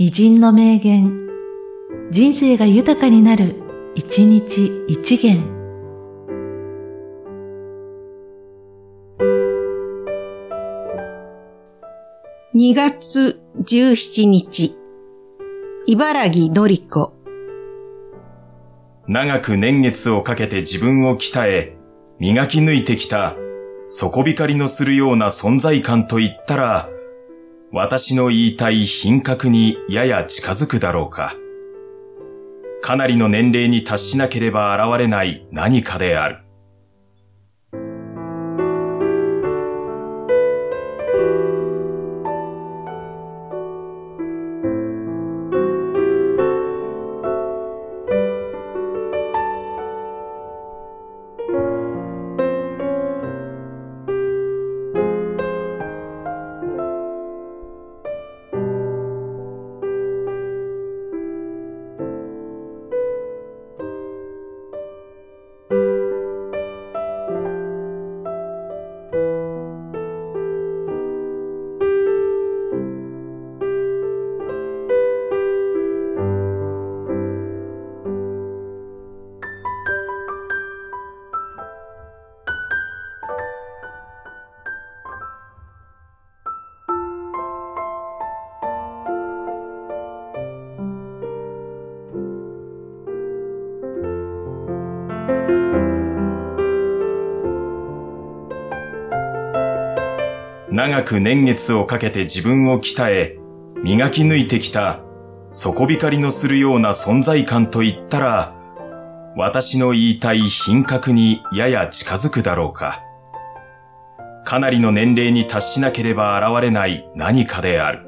偉人の名言、人生が豊かになる、一日一元。2月17日、茨城のりこ。長く年月をかけて自分を鍛え、磨き抜いてきた、底光のするような存在感と言ったら、私の言いたい品格にやや近づくだろうか。かなりの年齢に達しなければ現れない何かである。長く年月をかけて自分を鍛え、磨き抜いてきた、底光のするような存在感といったら、私の言いたい品格にやや近づくだろうか。かなりの年齢に達しなければ現れない何かである。